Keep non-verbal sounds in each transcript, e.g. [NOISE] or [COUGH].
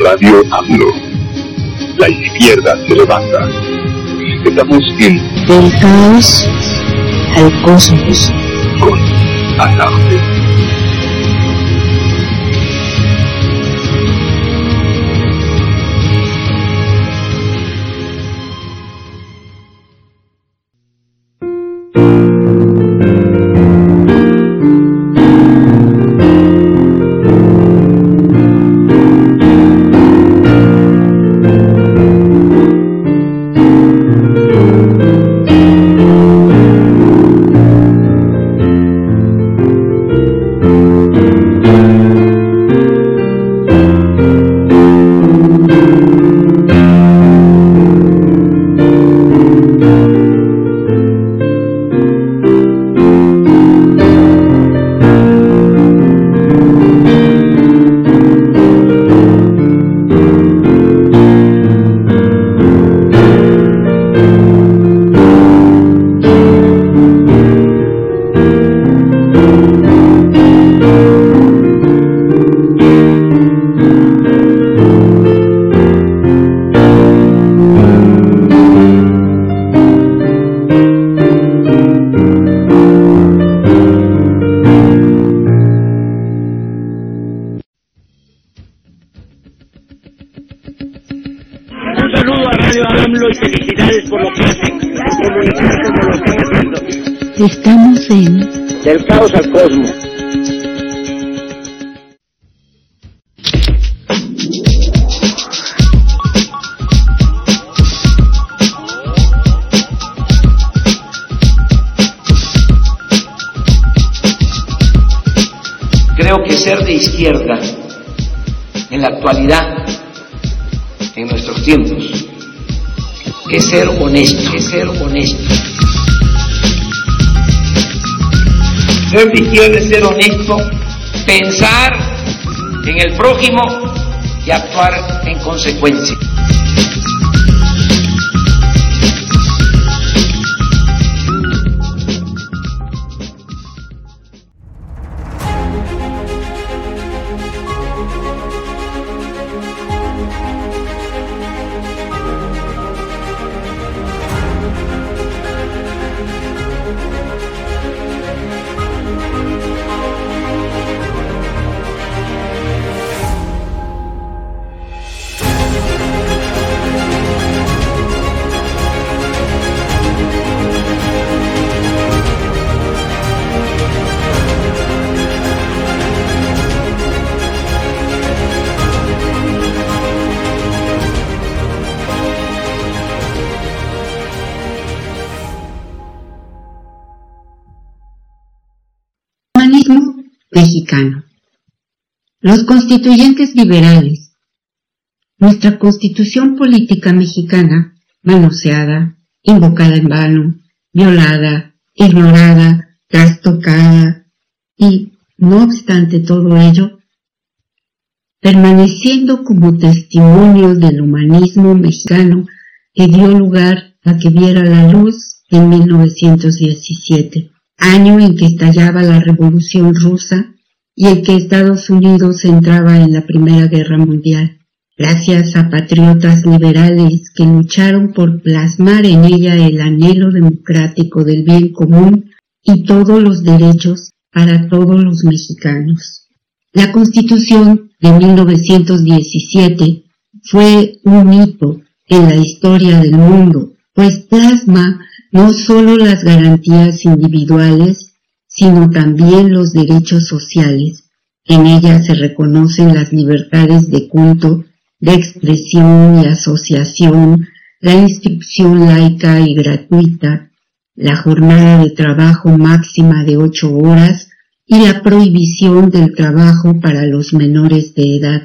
Radio AMLO. La izquierda se levanta. Estamos en Del caos al cosmos. con Alarde. Ser de izquierda en la actualidad, en nuestros tiempos, es ser honesto, es ser honesto. Ser de izquierda es ser honesto, pensar en el prójimo y actuar en consecuencia. Los constituyentes liberales. Nuestra constitución política mexicana, manoseada, invocada en vano, violada, ignorada, trastocada y, no obstante todo ello, permaneciendo como testimonio del humanismo mexicano que dio lugar a que viera la luz en 1917 año en que estallaba la Revolución rusa y en que Estados Unidos entraba en la Primera Guerra Mundial, gracias a patriotas liberales que lucharon por plasmar en ella el anhelo democrático del bien común y todos los derechos para todos los mexicanos. La Constitución de 1917 fue un hito en la historia del mundo, pues plasma no solo las garantías individuales, sino también los derechos sociales. En ella se reconocen las libertades de culto, de expresión y asociación, la instrucción laica y gratuita, la jornada de trabajo máxima de ocho horas y la prohibición del trabajo para los menores de edad.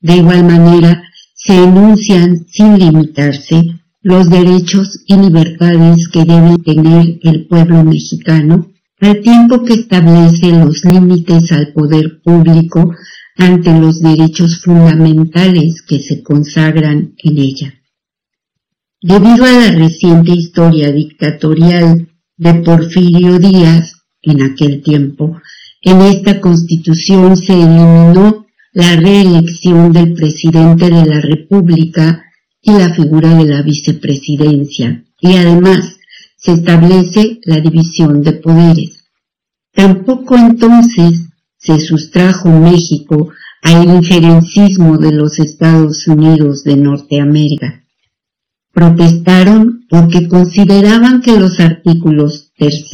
De igual manera, se enuncian sin limitarse los derechos y libertades que debe tener el pueblo mexicano, al tiempo que establece los límites al poder público ante los derechos fundamentales que se consagran en ella. Debido a la reciente historia dictatorial de Porfirio Díaz, en aquel tiempo, en esta constitución se eliminó la reelección del presidente de la República y la figura de la vicepresidencia, y además se establece la división de poderes. Tampoco entonces se sustrajo México al injerencismo de los Estados Unidos de Norteamérica. Protestaron porque consideraban que los artículos 3,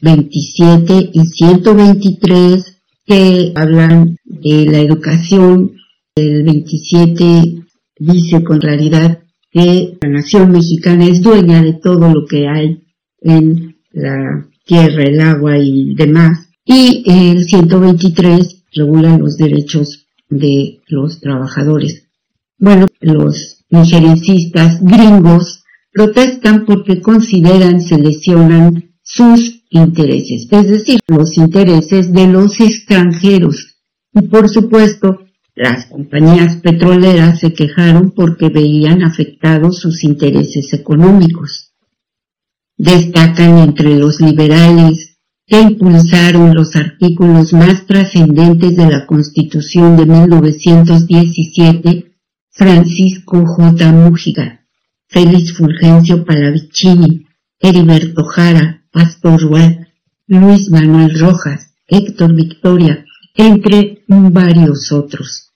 27 y 123 que hablan de la educación, el 27 dice con claridad que la nación mexicana es dueña de todo lo que hay en la tierra, el agua y demás, y el 123 regula los derechos de los trabajadores. Bueno, los injerencistas gringos protestan porque consideran se lesionan sus intereses, es decir, los intereses de los extranjeros. Y por supuesto, las compañías petroleras se quejaron porque veían afectados sus intereses económicos. Destacan entre los liberales que impulsaron los artículos más trascendentes de la Constitución de 1917, Francisco J. Mújiga, Félix Fulgencio Palavicini, Heriberto Jara, Pastor Webb, Luis Manuel Rojas, Héctor Victoria, entre varios otros,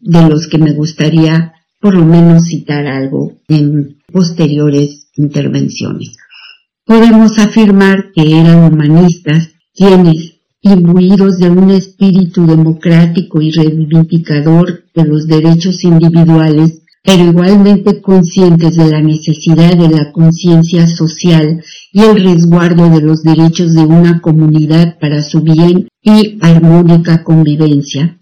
de los que me gustaría por lo menos citar algo en posteriores intervenciones. Podemos afirmar que eran humanistas quienes, imbuidos de un espíritu democrático y reivindicador de los derechos individuales, pero igualmente conscientes de la necesidad de la conciencia social y el resguardo de los derechos de una comunidad para su bien y armónica convivencia,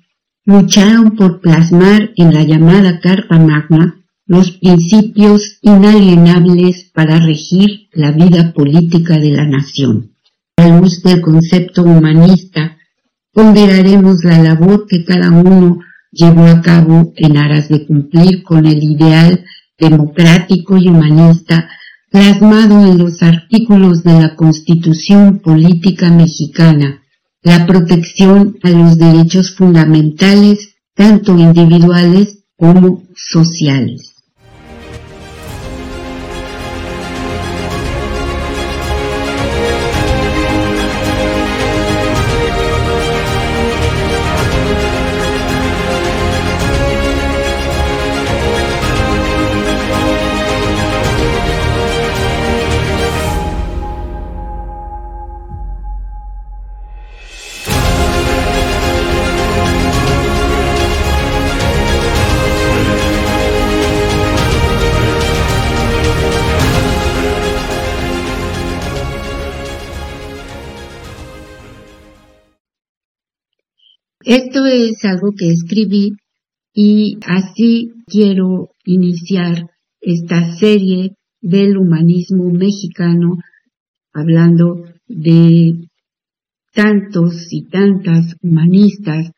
lucharon por plasmar en la llamada Carta Magna los principios inalienables para regir la vida política de la nación. A luz del concepto humanista, ponderaremos la labor que cada uno llevó a cabo en aras de cumplir con el ideal democrático y humanista plasmado en los artículos de la Constitución Política Mexicana, la protección a los derechos fundamentales, tanto individuales como sociales. Es algo que escribí y así quiero iniciar esta serie del humanismo mexicano hablando de tantos y tantas humanistas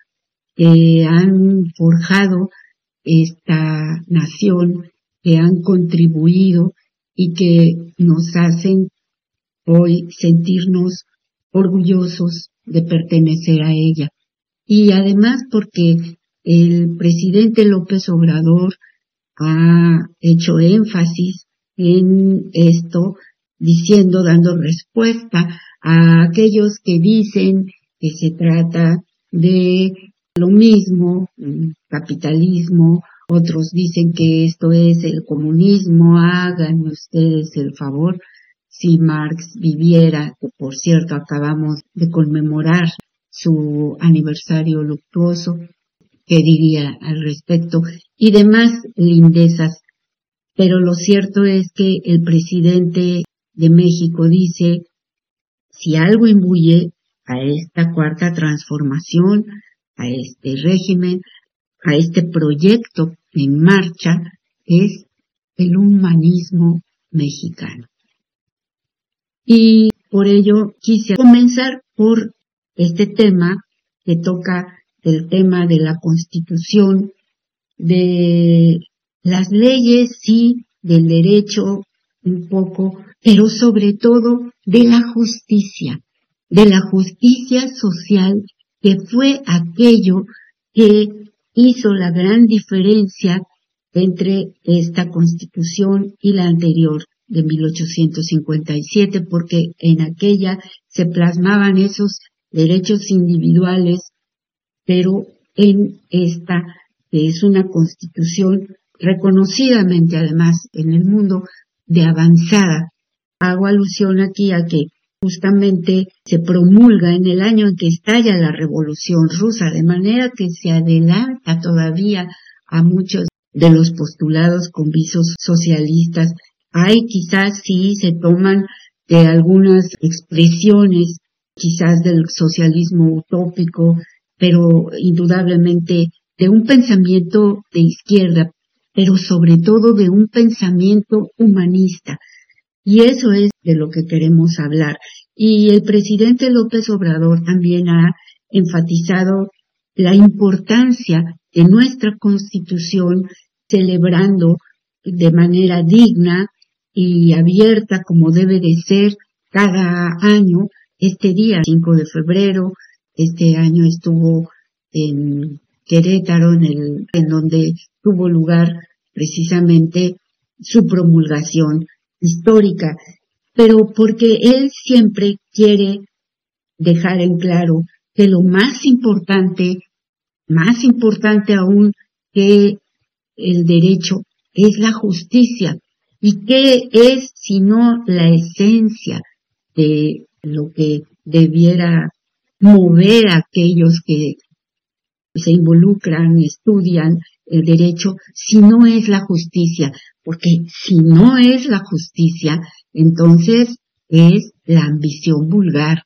que han forjado esta nación, que han contribuido y que nos hacen hoy sentirnos orgullosos de pertenecer a ella y además porque el presidente López Obrador ha hecho énfasis en esto, diciendo, dando respuesta a aquellos que dicen que se trata de lo mismo, capitalismo, otros dicen que esto es el comunismo, hagan ustedes el favor. Si Marx viviera, que por cierto acabamos de conmemorar su aniversario luctuoso, qué diría al respecto, y demás lindezas. Pero lo cierto es que el presidente de México dice, si algo imbuye a esta cuarta transformación, a este régimen, a este proyecto en marcha, es el humanismo mexicano. Y por ello quise comenzar por este tema que toca el tema de la constitución, de las leyes, sí, del derecho un poco, pero sobre todo de la justicia, de la justicia social que fue aquello que hizo la gran diferencia entre esta constitución y la anterior de 1857, porque en aquella se plasmaban esos derechos individuales, pero en esta, que es una constitución reconocidamente además en el mundo de avanzada. Hago alusión aquí a que justamente se promulga en el año en que estalla la revolución rusa, de manera que se adelanta todavía a muchos de los postulados con visos socialistas. Hay quizás sí se toman de algunas expresiones quizás del socialismo utópico, pero indudablemente de un pensamiento de izquierda, pero sobre todo de un pensamiento humanista. Y eso es de lo que queremos hablar. Y el presidente López Obrador también ha enfatizado la importancia de nuestra constitución celebrando de manera digna y abierta como debe de ser cada año este día 5 de febrero. Este año estuvo en Querétaro, en, el, en donde tuvo lugar precisamente su promulgación histórica, pero porque él siempre quiere dejar en claro que lo más importante, más importante aún que el derecho, es la justicia. ¿Y qué es sino la esencia de lo que debiera mover a aquellos que se involucran, estudian el derecho, si no es la justicia, porque si no es la justicia, entonces es la ambición vulgar.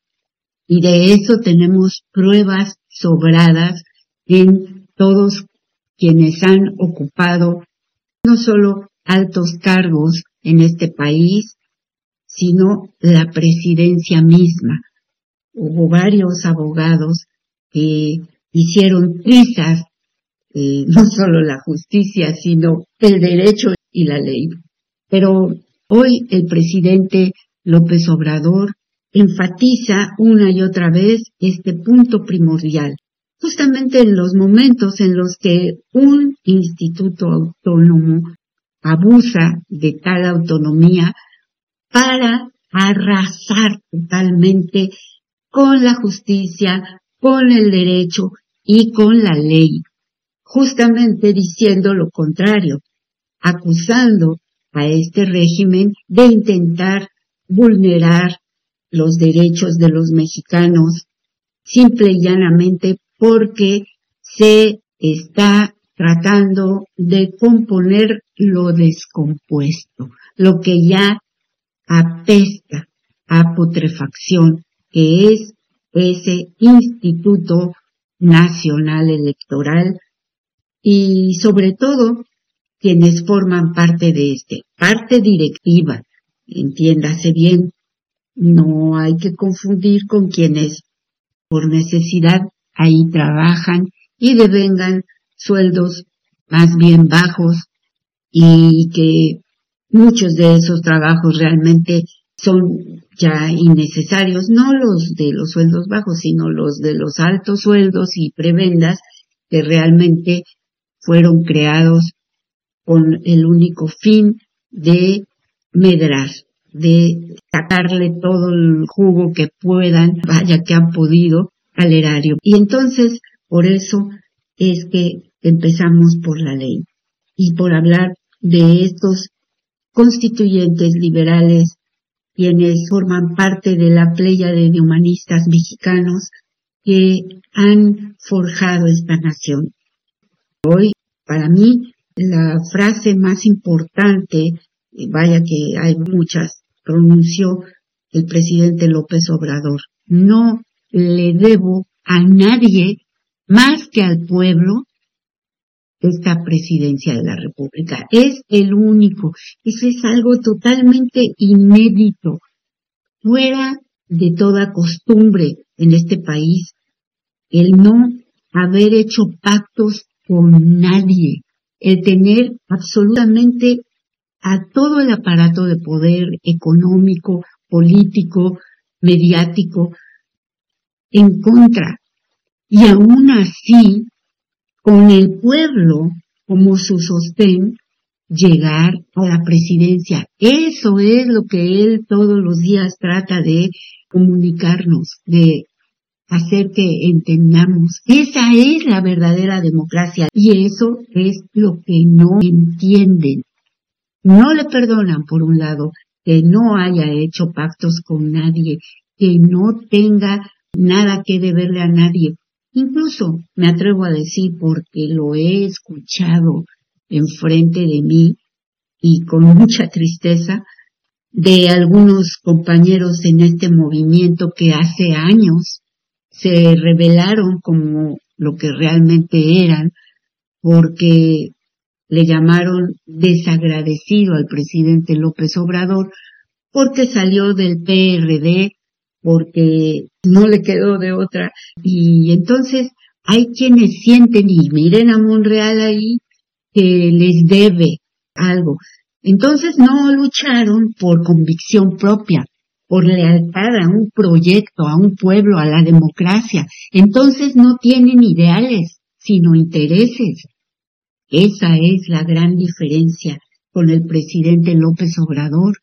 Y de eso tenemos pruebas sobradas en todos quienes han ocupado no solo altos cargos en este país, sino la presidencia misma. Hubo varios abogados que hicieron trizas eh, no solo la justicia, sino el derecho y la ley. Pero hoy el presidente López Obrador enfatiza una y otra vez este punto primordial, justamente en los momentos en los que un instituto autónomo abusa de tal autonomía para arrasar totalmente con la justicia, con el derecho y con la ley, justamente diciendo lo contrario, acusando a este régimen de intentar vulnerar los derechos de los mexicanos, simple y llanamente porque se está tratando de componer lo descompuesto, lo que ya apesta a putrefacción, que es ese instituto nacional electoral y sobre todo quienes forman parte de este, parte directiva, entiéndase bien, no hay que confundir con quienes por necesidad ahí trabajan y devengan sueldos más bien bajos y que muchos de esos trabajos realmente son ya innecesarios, no los de los sueldos bajos, sino los de los altos sueldos y prebendas que realmente fueron creados con el único fin de medrar, de sacarle todo el jugo que puedan, vaya que han podido, al erario. Y entonces, por eso es que empezamos por la ley y por hablar de estos constituyentes liberales quienes forman parte de la playa de humanistas mexicanos que han forjado esta nación. Hoy, para mí, la frase más importante, vaya que hay muchas, pronunció el presidente López Obrador. No le debo a nadie más que al pueblo esta presidencia de la República. Es el único. Eso es algo totalmente inédito, fuera de toda costumbre en este país, el no haber hecho pactos con nadie, el tener absolutamente a todo el aparato de poder económico, político, mediático, en contra. Y aún así, con el pueblo como su sostén, llegar a la presidencia. Eso es lo que él todos los días trata de comunicarnos, de hacer que entendamos. Esa es la verdadera democracia y eso es lo que no entienden. No le perdonan, por un lado, que no haya hecho pactos con nadie, que no tenga nada que deberle a nadie. Incluso me atrevo a decir, porque lo he escuchado enfrente de mí y con mucha tristeza, de algunos compañeros en este movimiento que hace años se revelaron como lo que realmente eran, porque le llamaron desagradecido al presidente López Obrador, porque salió del PRD, porque no le quedó de otra. Y entonces hay quienes sienten, y miren a Monreal ahí, que les debe algo. Entonces no lucharon por convicción propia, por lealtad a un proyecto, a un pueblo, a la democracia. Entonces no tienen ideales, sino intereses. Esa es la gran diferencia con el presidente López Obrador.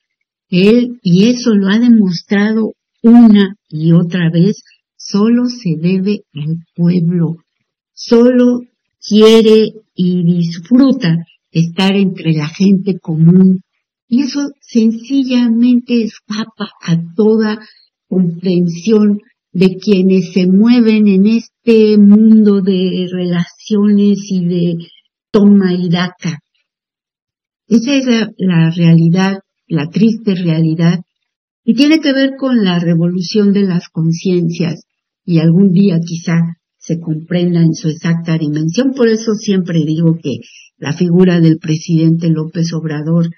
Él, y eso lo ha demostrado una y otra vez, solo se debe al pueblo, solo quiere y disfruta estar entre la gente común y eso sencillamente escapa a toda comprensión de quienes se mueven en este mundo de relaciones y de toma y daca. Esa es la, la realidad, la triste realidad, y tiene que ver con la revolución de las conciencias, y algún día quizá se comprenda en su exacta dimensión. Por eso siempre digo que la figura del presidente López Obrador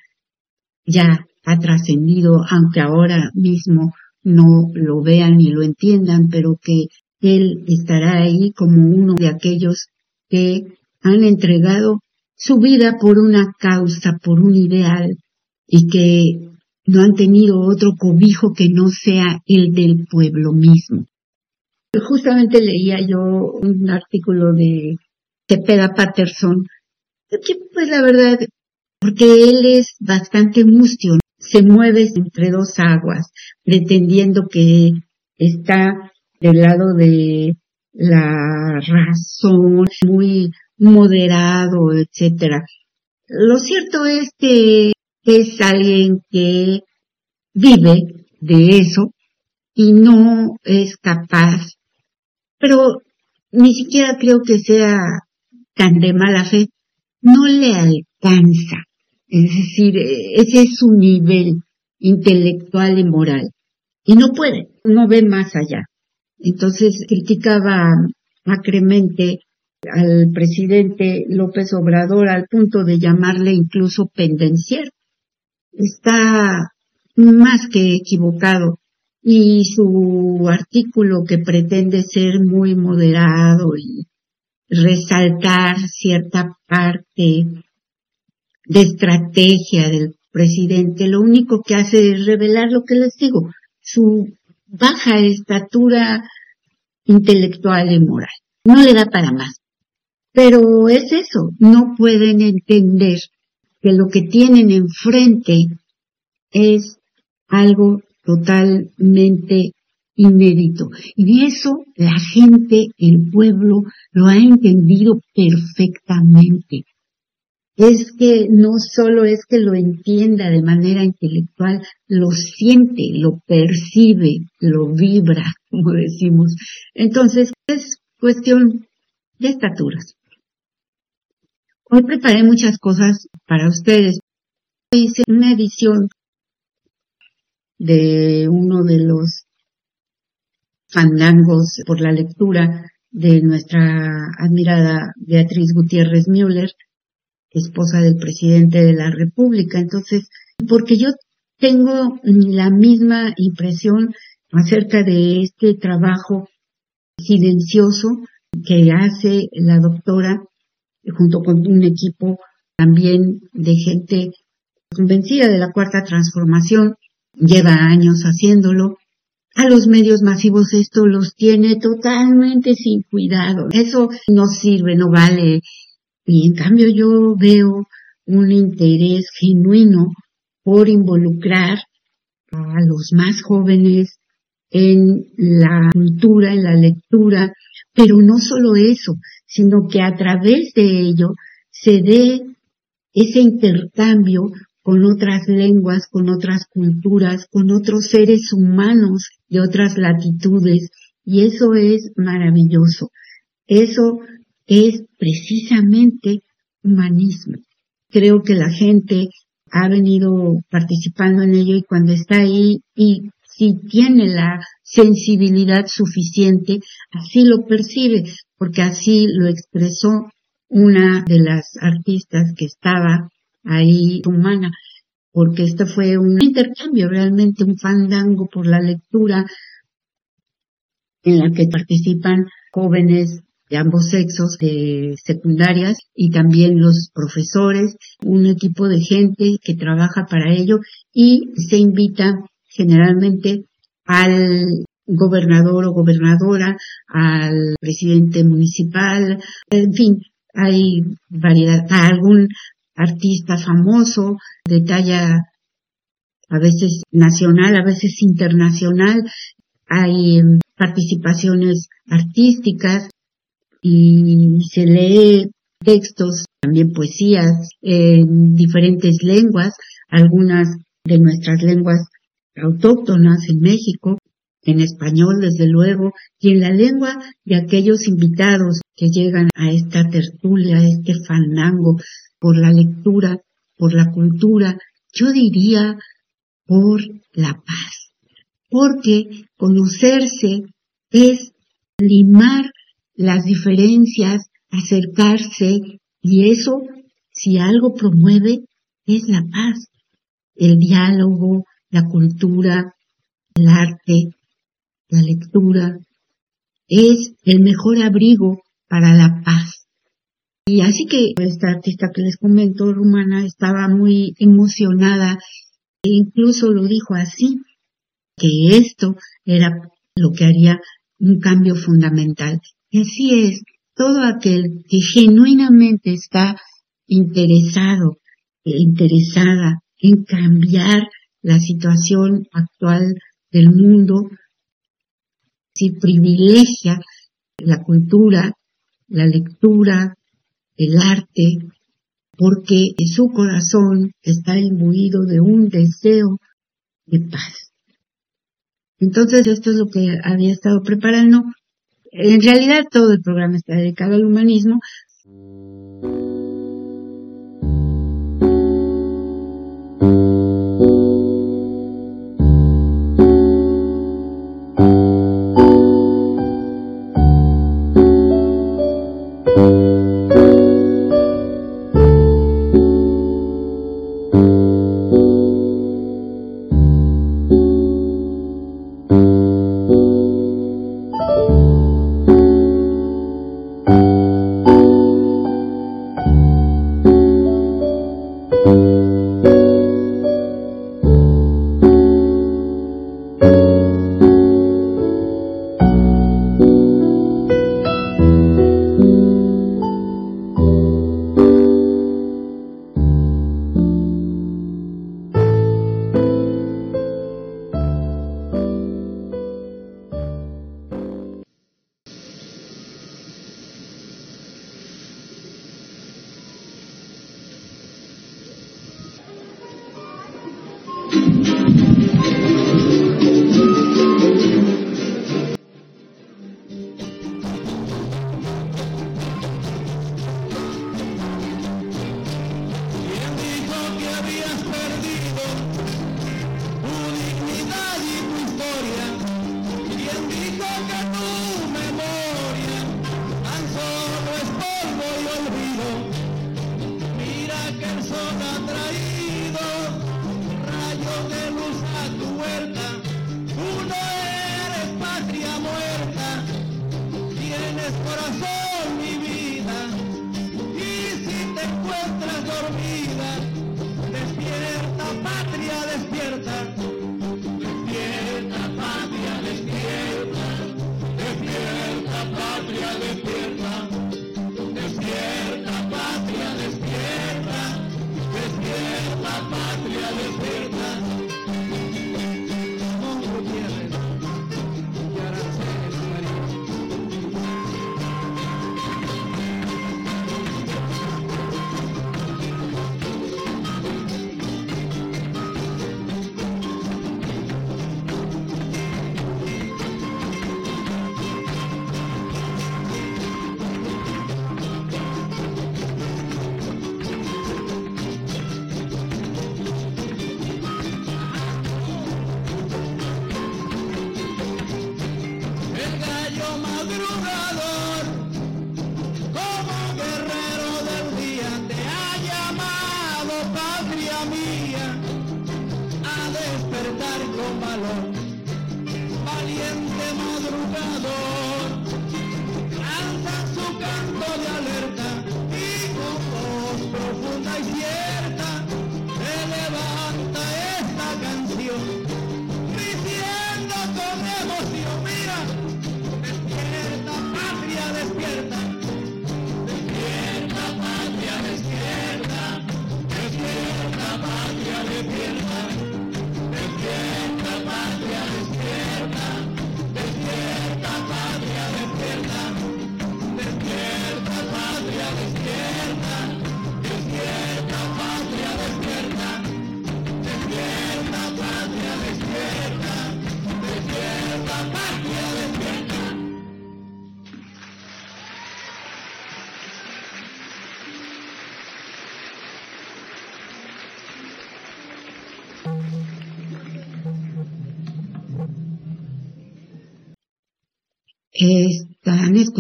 ya ha trascendido, aunque ahora mismo no lo vean ni lo entiendan, pero que él estará ahí como uno de aquellos que han entregado su vida por una causa, por un ideal, y que no han tenido otro cobijo que no sea el del pueblo mismo. Justamente leía yo un artículo de Cepeda Patterson, que pues la verdad, porque él es bastante mustio, se mueve entre dos aguas, pretendiendo que está del lado de la razón, muy moderado, etcétera. Lo cierto es que es alguien que vive de eso y no es capaz pero ni siquiera creo que sea tan de mala fe, no le alcanza. Es decir, ese es su nivel intelectual y moral. Y no puede, no ve más allá. Entonces criticaba acremente al presidente López Obrador al punto de llamarle incluso pendenciero. Está más que equivocado y su artículo que pretende ser muy moderado y resaltar cierta parte de estrategia del presidente, lo único que hace es revelar lo que les digo, su baja estatura intelectual y moral. No le da para más. Pero es eso, no pueden entender que lo que tienen enfrente es algo totalmente inédito. Y eso la gente, el pueblo, lo ha entendido perfectamente. Es que no solo es que lo entienda de manera intelectual, lo siente, lo percibe, lo vibra, [LAUGHS] como decimos. Entonces, es cuestión de estaturas. Hoy preparé muchas cosas para ustedes. Hice una edición de uno de los fandangos por la lectura de nuestra admirada Beatriz Gutiérrez Müller, esposa del presidente de la República. Entonces, porque yo tengo la misma impresión acerca de este trabajo silencioso que hace la doctora junto con un equipo también de gente convencida de la cuarta transformación, lleva años haciéndolo. A los medios masivos esto los tiene totalmente sin cuidado. Eso no sirve, no vale. Y en cambio yo veo un interés genuino por involucrar a los más jóvenes en la cultura, en la lectura, pero no solo eso, sino que a través de ello se dé ese intercambio con otras lenguas, con otras culturas, con otros seres humanos de otras latitudes, y eso es maravilloso. Eso es precisamente humanismo. Creo que la gente ha venido participando en ello y cuando está ahí y si tiene la sensibilidad suficiente, así lo percibe, porque así lo expresó una de las artistas que estaba ahí humana, porque esto fue un intercambio, realmente un fandango por la lectura en la que participan jóvenes de ambos sexos de secundarias y también los profesores, un equipo de gente que trabaja para ello y se invita generalmente al gobernador o gobernadora, al presidente municipal, en fin, hay variedad, a algún artista famoso de talla a veces nacional, a veces internacional, hay em, participaciones artísticas y se lee textos, también poesías en diferentes lenguas, algunas de nuestras lenguas autóctonas en México, en español desde luego, y en la lengua de aquellos invitados que llegan a esta tertulia, a este fandango, por la lectura, por la cultura, yo diría por la paz, porque conocerse es limar las diferencias, acercarse, y eso, si algo promueve, es la paz, el diálogo, la cultura, el arte, la lectura, es el mejor abrigo para la paz. Y así que esta artista que les comento, rumana, estaba muy emocionada e incluso lo dijo así, que esto era lo que haría un cambio fundamental. Y así es, todo aquel que genuinamente está interesado e interesada en cambiar la situación actual del mundo, si privilegia la cultura, la lectura, el arte, porque su corazón está imbuido de un deseo de paz. Entonces esto es lo que había estado preparando. En realidad todo el programa está dedicado al humanismo,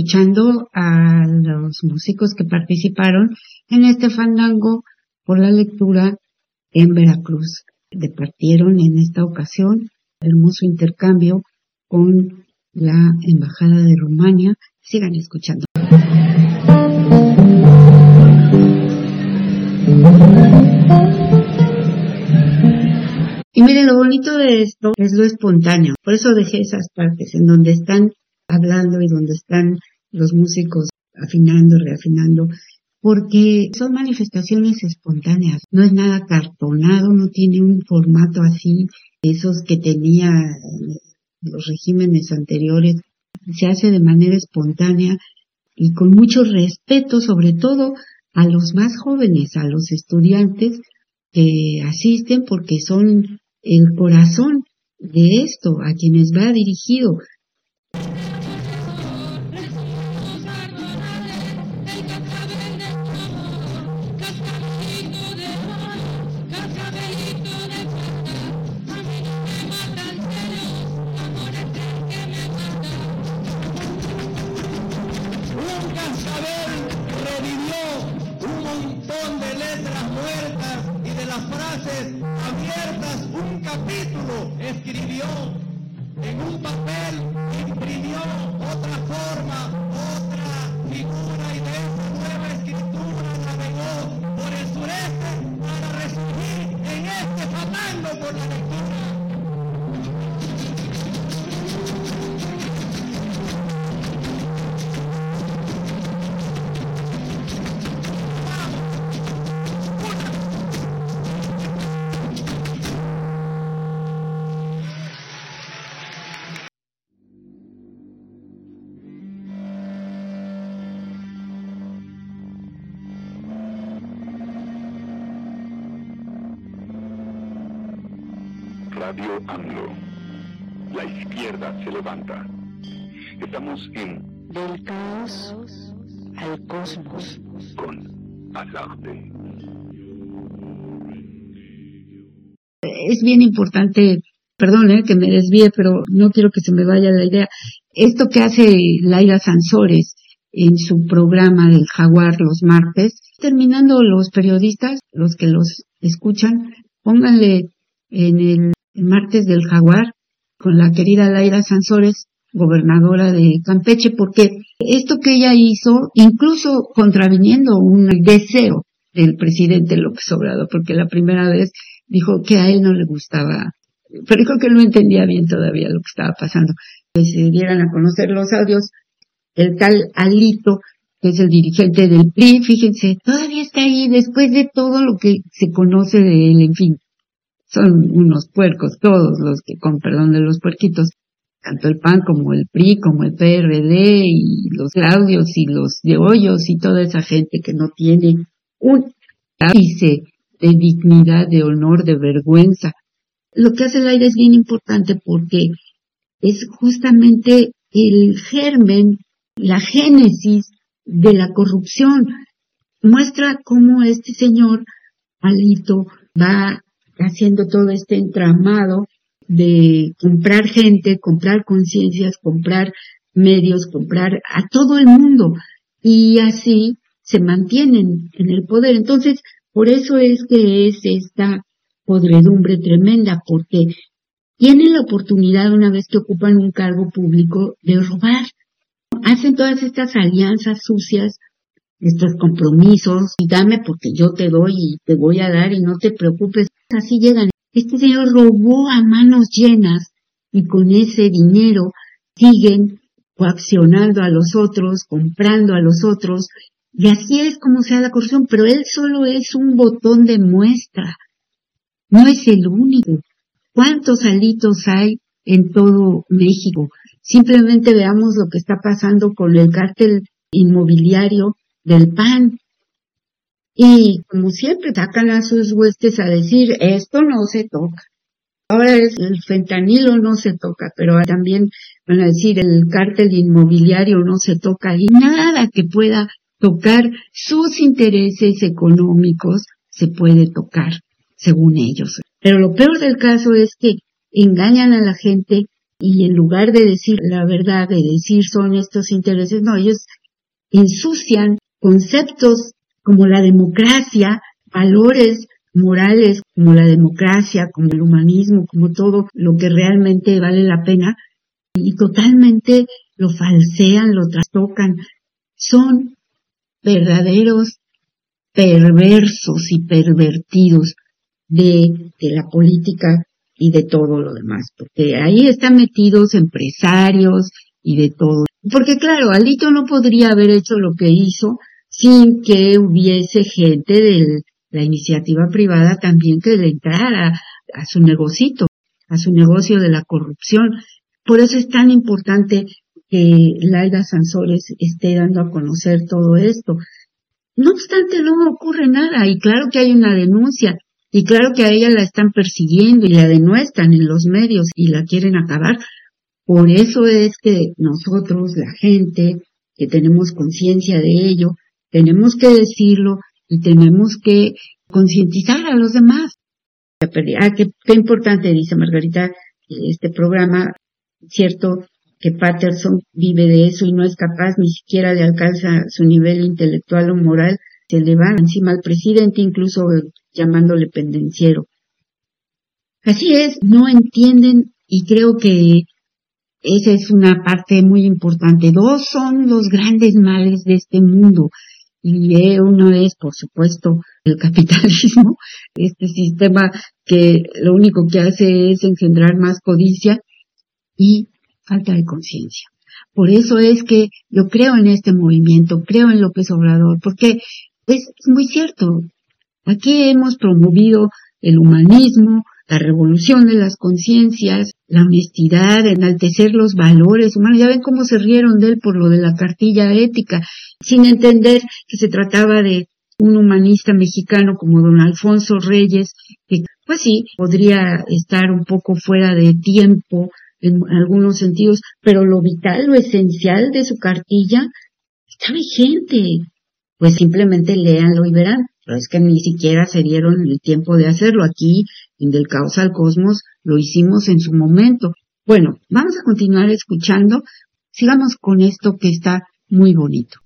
escuchando a los músicos que participaron en este fandango por la lectura en Veracruz. Departieron en esta ocasión hermoso intercambio con la Embajada de Rumania. Sigan escuchando. Y miren, lo bonito de esto es lo espontáneo. Por eso dejé esas partes en donde están hablando y donde están los músicos afinando, reafinando, porque son manifestaciones espontáneas, no es nada cartonado, no tiene un formato así, esos que tenía los regímenes anteriores, se hace de manera espontánea y con mucho respeto, sobre todo a los más jóvenes, a los estudiantes que asisten porque son el corazón de esto, a quienes va dirigido. Bien importante, perdón eh, que me desvíe, pero no quiero que se me vaya la idea. Esto que hace Laira Sansores en su programa del Jaguar los martes, terminando los periodistas, los que los escuchan, pónganle en el martes del jaguar con la querida Laira Sansores gobernadora de Campeche, porque esto que ella hizo, incluso contraviniendo un deseo del presidente López Obrador, porque la primera vez dijo que a él no le gustaba, pero creo que no entendía bien todavía lo que estaba pasando, que se dieran a conocer los audios, el tal Alito, que es el dirigente del PRI, fíjense, todavía está ahí después de todo lo que se conoce de él, en fin, son unos puercos todos los que, con perdón de los puerquitos, tanto el PAN como el PRI, como el PRD y los Claudios y los de Hoyos y toda esa gente que no tiene un ápice de dignidad, de honor, de vergüenza. Lo que hace el aire es bien importante porque es justamente el germen, la génesis de la corrupción. Muestra cómo este señor, Alito, va haciendo todo este entramado de comprar gente, comprar conciencias, comprar medios, comprar a todo el mundo. Y así se mantienen en el poder. Entonces, por eso es que es esta podredumbre tremenda, porque tienen la oportunidad, una vez que ocupan un cargo público, de robar. Hacen todas estas alianzas sucias, estos compromisos, y dame porque yo te doy y te voy a dar y no te preocupes. Así llegan. Este señor robó a manos llenas y con ese dinero siguen coaccionando a los otros, comprando a los otros y así es como se la corrupción, pero él solo es un botón de muestra. No es el único. ¿Cuántos alitos hay en todo México? Simplemente veamos lo que está pasando con el cártel inmobiliario del PAN. Y como siempre sacan a sus huestes a decir, esto no se toca. Ahora es el fentanilo no se toca, pero también van a decir el cártel inmobiliario no se toca y nada que pueda tocar sus intereses económicos se puede tocar, según ellos. Pero lo peor del caso es que engañan a la gente y en lugar de decir la verdad, de decir son estos intereses, no, ellos ensucian conceptos como la democracia, valores morales como la democracia, como el humanismo, como todo lo que realmente vale la pena, y totalmente lo falsean, lo trastocan. Son verdaderos perversos y pervertidos de, de la política y de todo lo demás, porque ahí están metidos empresarios y de todo. Porque claro, Alito no podría haber hecho lo que hizo sin que hubiese gente de la iniciativa privada también que le entrara a su negocito, a su negocio de la corrupción. Por eso es tan importante que Laida Sansores esté dando a conocer todo esto. No obstante, no ocurre nada y claro que hay una denuncia y claro que a ella la están persiguiendo y la denuestran en los medios y la quieren acabar. Por eso es que nosotros, la gente, que tenemos conciencia de ello, tenemos que decirlo y tenemos que concientizar a los demás. Ah, qué importante, dice Margarita, este programa, cierto, que Patterson vive de eso y no es capaz ni siquiera de alcanzar su nivel intelectual o moral, se le va encima al presidente, incluso llamándole pendenciero. Así es, no entienden y creo que esa es una parte muy importante. Dos son los grandes males de este mundo. Y uno es, por supuesto, el capitalismo, [LAUGHS] este sistema que lo único que hace es engendrar más codicia y falta de conciencia. Por eso es que yo creo en este movimiento, creo en López Obrador, porque es muy cierto. Aquí hemos promovido el humanismo, la revolución de las conciencias, la honestidad, enaltecer los valores humanos. Ya ven cómo se rieron de él por lo de la cartilla ética, sin entender que se trataba de un humanista mexicano como don Alfonso Reyes, que pues sí, podría estar un poco fuera de tiempo en algunos sentidos, pero lo vital, lo esencial de su cartilla está vigente. Pues simplemente léanlo y verán. Pero es que ni siquiera se dieron el tiempo de hacerlo. Aquí, en Del Caos al Cosmos, lo hicimos en su momento. Bueno, vamos a continuar escuchando. Sigamos con esto que está muy bonito.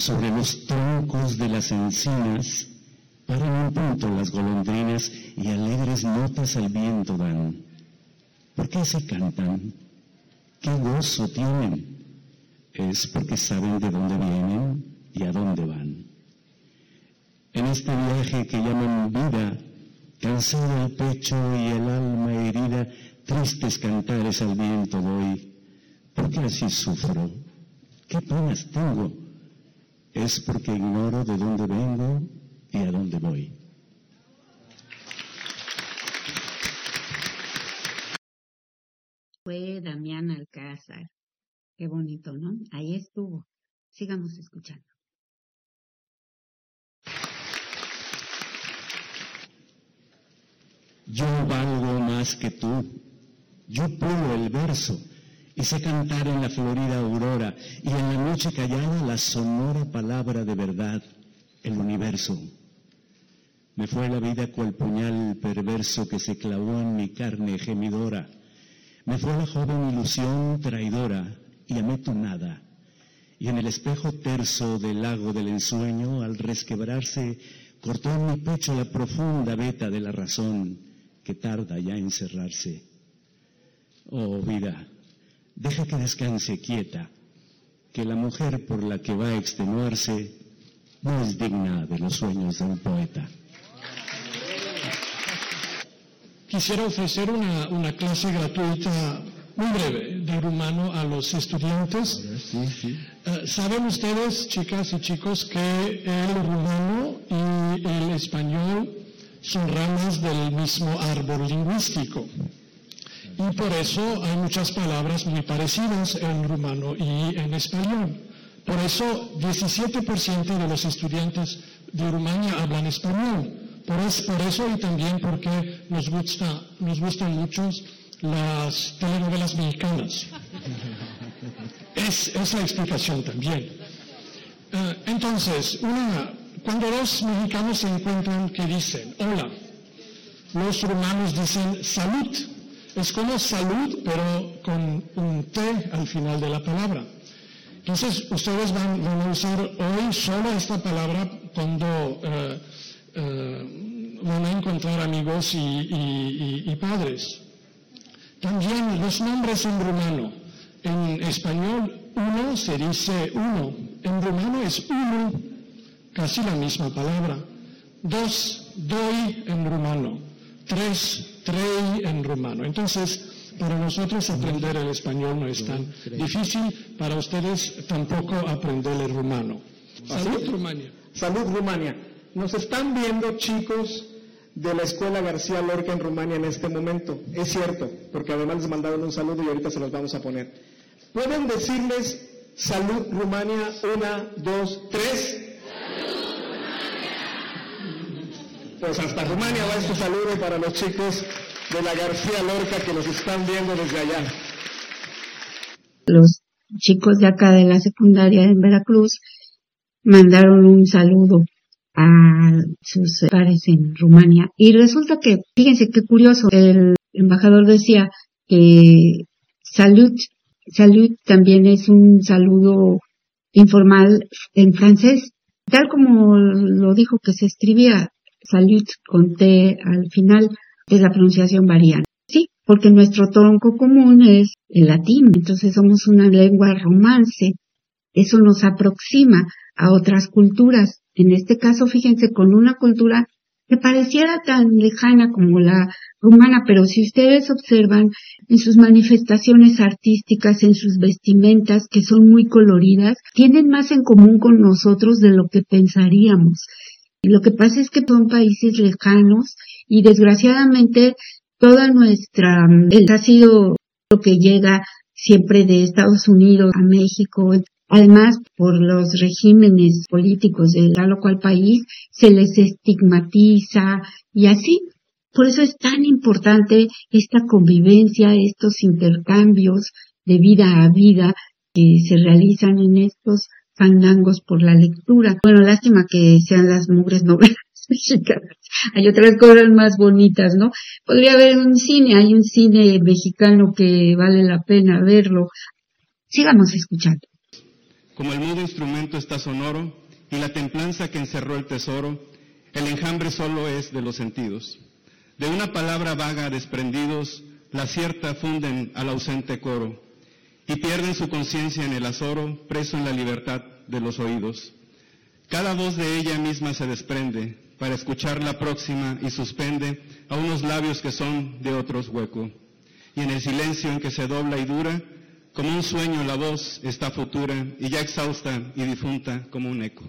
sobre los troncos de las encinas, paran un punto las golondrinas y alegres notas al viento dan. ¿Por qué se cantan? ¿Qué gozo tienen? Es porque saben de dónde vienen y a dónde van. En este viaje que llaman vida, cansado el pecho y el alma herida, tristes cantares al viento doy. ¿Por qué así sufro? ¿Qué penas tengo? Es porque ignoro de dónde vengo y a dónde voy. Fue Damián Alcázar. Qué bonito, ¿no? Ahí estuvo. Sigamos escuchando. Yo valgo más que tú. Yo pulo el verso y cantar en la florida aurora y en la noche callada la sonora palabra de verdad, el universo. Me fue la vida cual puñal perverso que se clavó en mi carne gemidora. Me fue la joven ilusión traidora y amé tu nada. Y en el espejo terso del lago del ensueño, al resquebrarse, cortó en mi pecho la profunda veta de la razón que tarda ya en cerrarse. Oh vida, deja que descanse quieta, que la mujer por la que va a extenuarse no es digna de los sueños de un poeta. Quisiera ofrecer una, una clase gratuita muy breve de rumano a los estudiantes. Eh, Saben ustedes, chicas y chicos, que el rumano y el español son ramas del mismo árbol lingüístico. Y por eso hay muchas palabras muy parecidas en rumano y en español. Por eso 17% de los estudiantes de Rumania hablan español. Por, es- por eso y también porque nos, gusta, nos gustan mucho las telenovelas mexicanas. Es, es la explicación también. Eh, entonces, una, cuando dos mexicanos se encuentran que dicen, hola, los rumanos dicen salud. Es como salud, pero con un T al final de la palabra. Entonces, ustedes van, a usar hoy solo esta palabra cuando eh, eh, van a encontrar amigos y, padres. También los nombres en rumano. En español, uno se dice uno. En rumano es uno, casi la misma palabra. Dos, doi en rumano. Tres, trei en rumano. Entonces, para nosotros aprender el español no es tan difícil, para ustedes tampoco aprender el rumano. Salud, Rumania. Salud Rumania. Nos están viendo chicos de la Escuela García Lorca en Rumania en este momento. Es cierto, porque además les mandaron un saludo y ahorita se los vamos a poner. ¿Pueden decirles salud Rumania? Una, dos, tres. Pues hasta Rumania va este saludo para los chicos de la García Lorca que nos están viendo desde allá. Los chicos de acá de la secundaria en Veracruz mandaron un saludo a sus pares en Rumania. Y resulta que, fíjense qué curioso, el embajador decía que salud, salud también es un saludo informal en francés, tal como lo dijo que se escribía salud con T al final, es la pronunciación varía. Sí, porque nuestro tronco común es el latín, entonces somos una lengua romance. Eso nos aproxima a otras culturas. En este caso, fíjense, con una cultura que pareciera tan lejana como la rumana, pero si ustedes observan en sus manifestaciones artísticas, en sus vestimentas, que son muy coloridas, tienen más en común con nosotros de lo que pensaríamos. Lo que pasa es que son países lejanos y desgraciadamente toda nuestra, el ha sido lo que llega siempre de Estados Unidos a México. Además, por los regímenes políticos de tal o cual país, se les estigmatiza y así. Por eso es tan importante esta convivencia, estos intercambios de vida a vida que se realizan en estos fandangos por la lectura. Bueno, lástima que sean las mugres novelas [LAUGHS] mexicanas. Hay otras cosas más bonitas, ¿no? Podría haber un cine, hay un cine mexicano que vale la pena verlo. Sigamos escuchando. Como el mudo instrumento está sonoro y la templanza que encerró el tesoro, el enjambre solo es de los sentidos. De una palabra vaga desprendidos, la cierta funden al ausente coro y pierden su conciencia en el azoro, preso en la libertad de los oídos. Cada voz de ella misma se desprende para escuchar la próxima y suspende a unos labios que son de otros hueco. Y en el silencio en que se dobla y dura, Como un sueño la voz está futura y ya exhausta y difunta como un eco.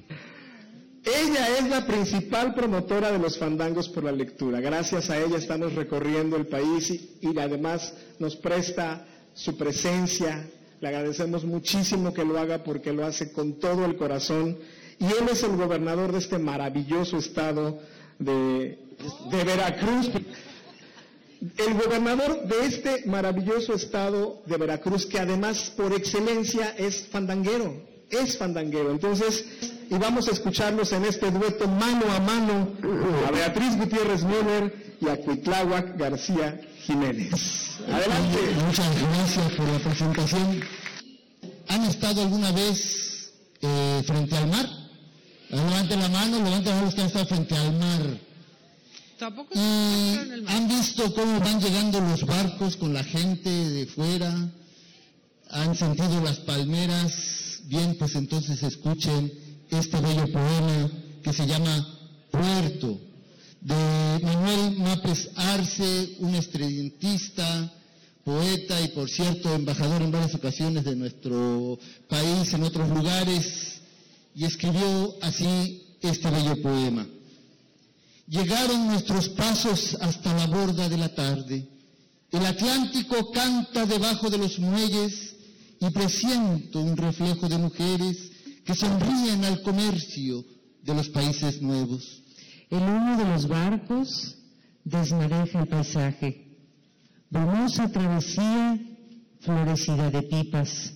Ella es la principal promotora de los fandangos por la lectura. Gracias a ella estamos recorriendo el país y, y además nos presta su presencia. Le agradecemos muchísimo que lo haga porque lo hace con todo el corazón. Y él es el gobernador de este maravilloso estado de, Veracruz. El gobernador de este maravilloso estado de Veracruz, que además por excelencia es fandanguero, es fandanguero. Entonces, y vamos a escucharlos en este dueto mano a mano a Beatriz Gutiérrez Müller y a Cuitláhuac García Jiménez. Adelante. Muchas gracias por la presentación. ¿Han estado alguna vez eh, frente al mar? Levanten la mano, levanten la mano los que han estado frente al mar. Tampoco Y en el mar. han visto cómo van llegando los barcos con la gente de fuera, han sentido las palmeras. Bien, pues entonces escuchen este bello poema que se llama Puerto, de Manuel Mapes Arce, un estridentista, poeta y por cierto embajador en varias ocasiones de nuestro país, en otros lugares, y escribió así este bello poema. Llegaron nuestros pasos hasta la borda de la tarde. El Atlántico canta debajo de los muelles y presiento un reflejo de mujeres que sonríen al comercio de los países nuevos. El humo de los barcos desmadeja el paisaje. Brumosa travesía florecida de pipas.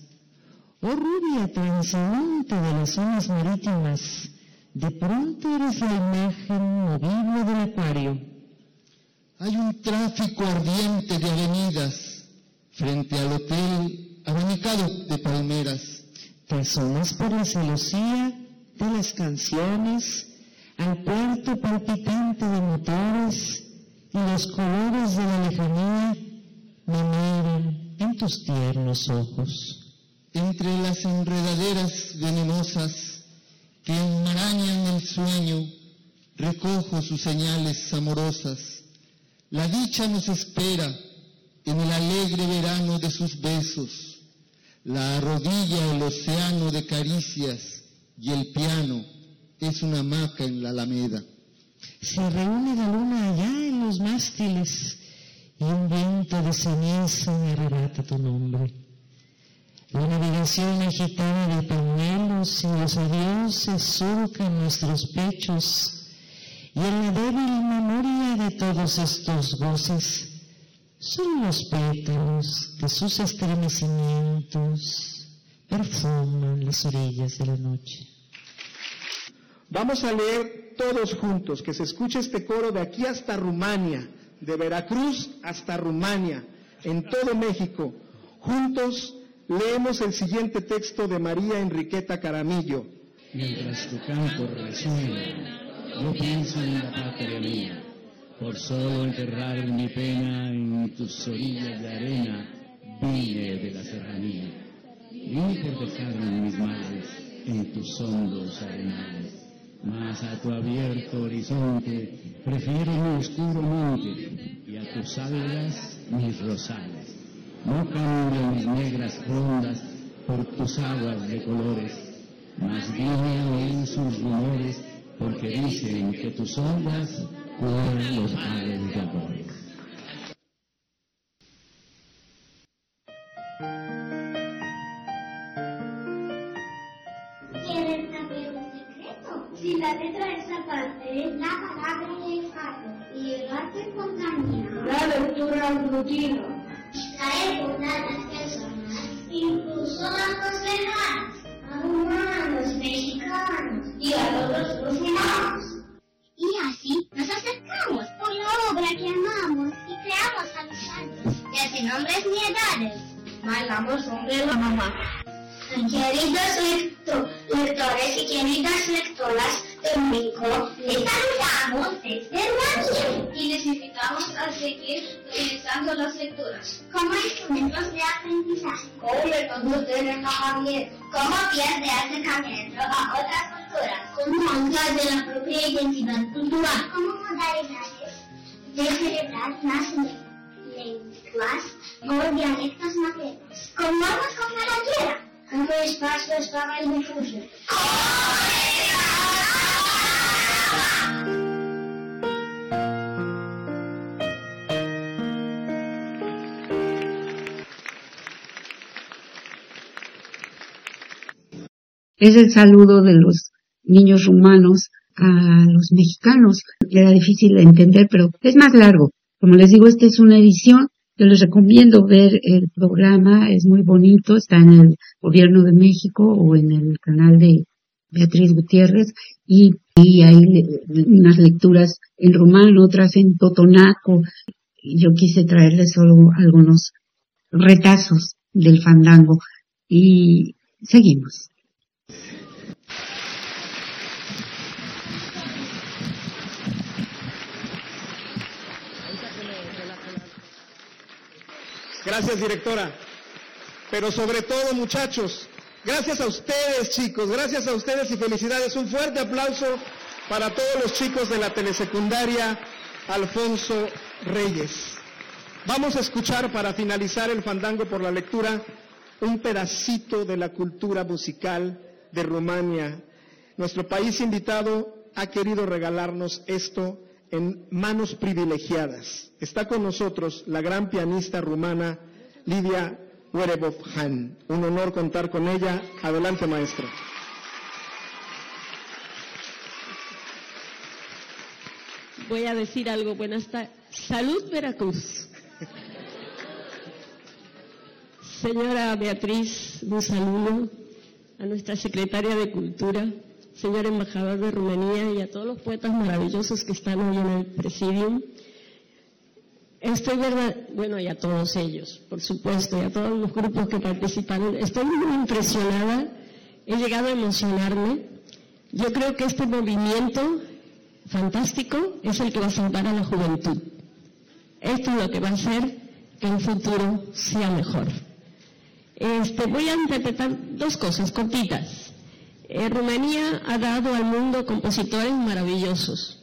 Oh rubia transeúnte de las zonas marítimas, de pronto eres la imagen movible del acuario. Hay un tráfico ardiente de avenidas frente al hotel abanicado de palmeras. Te asomas por la celosía de las canciones, al puerto palpitante de motores y los colores de la lejanía me miran en tus tiernos ojos. Entre las enredaderas venenosas que enmarañan el sueño, recojo sus señales amorosas. La dicha nos espera en el alegre verano de sus besos. La arrodilla el océano de caricias y el piano es una hamaca en la alameda. Se reúne la luna allá en los mástiles y un viento de ceniza me arrebata tu nombre. La navegación agitada de pañuelos y los adioses surcan nuestros pechos y en la débil memoria de todos estos goces son los pétalos de sus estremecimientos perfuman las orillas de la noche. Vamos a leer todos juntos, que se escuche este coro de aquí hasta Rumania, de Veracruz hasta Rumania, en todo México. Juntos leemos el siguiente texto de María Enriqueta Caramillo. Mientras tu canto resuena, yo pienso en la patria mía, por solo enterrar mi pena en tus orillas de arena, vine de la serranía. Vine por dejarme mis males en tus hondos arenales, mas a tu abierto horizonte prefiero mi oscuro monte y a tus algas mis rosales. No cambio mis negras rondas por tus aguas de colores, mas a oír sus rumores porque dicen que tus ondas curan los males de amores. Si la letra de esa parte es la palabra del gato y el gato es compañía. La lectura rutina. Traemos a las personas, incluso a los lejanos, a humanos mexicanos y a los brasileños. Y así nos acercamos por la obra que amamos y creamos amistades. Ya sin nombres ni edades, bailamos sobre la mamá. Queridos lecto- lectores y queridas como métodos de recabamiento, como vías de acercamiento a otras culturas, como mangas de la propia identidad cultural, como modalidades de celebrar nacimiento, lenguas o dialectos maternos. Con normas como la quiera. Amb espacio estaba el difuso. Es el saludo de los niños rumanos a los mexicanos. Era difícil de entender, pero es más largo. Como les digo, esta es una edición. Yo les recomiendo ver el programa, es muy bonito, está en el Gobierno de México o en el canal de Beatriz Gutiérrez y, hay unas lecturas en rumano, otras en totonaco. Yo quise traerles solo algunos retazos del fandango y seguimos. Gracias, directora. Pero sobre todo, muchachos, gracias a ustedes, chicos, gracias a ustedes y felicidades. Un fuerte aplauso para todos los chicos de la telesecundaria Alfonso Reyes. Vamos a escuchar para finalizar el fandango por la lectura un pedacito de la cultura musical de Rumania. Nuestro país invitado ha querido regalarnos esto en manos privilegiadas. Está con nosotros la gran pianista rumana Lidia Werebov-Han. Un honor contar con ella. Adelante, maestro. Voy a decir algo. Buenas tardes. Salud, Veracruz. Señora Beatriz, un saludo a nuestra secretaria de Cultura, señor embajador de Rumanía y a todos los poetas maravillosos que están hoy en el presidium. Estoy verdad, bueno, y a todos ellos, por supuesto, y a todos los grupos que participaron. Estoy muy impresionada, he llegado a emocionarme. Yo creo que este movimiento fantástico es el que va a salvar a la juventud. Esto es lo que va a hacer que el futuro sea mejor. Este, voy a interpretar dos cosas cortitas. Eh, Rumanía ha dado al mundo compositores maravillosos.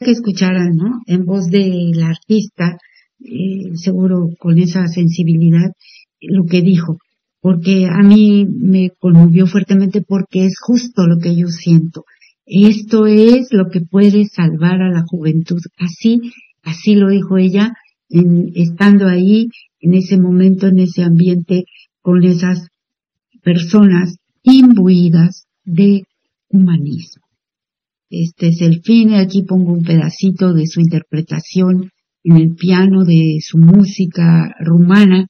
que escucharan, ¿no? En voz del artista, eh, seguro con esa sensibilidad, lo que dijo, porque a mí me conmovió fuertemente porque es justo lo que yo siento. Esto es lo que puede salvar a la juventud. Así, así lo dijo ella, en- estando ahí, en ese momento, en ese ambiente, con esas personas imbuidas de humanismo. Este es el fin, aquí pongo un pedacito de su interpretación en el piano de su música rumana.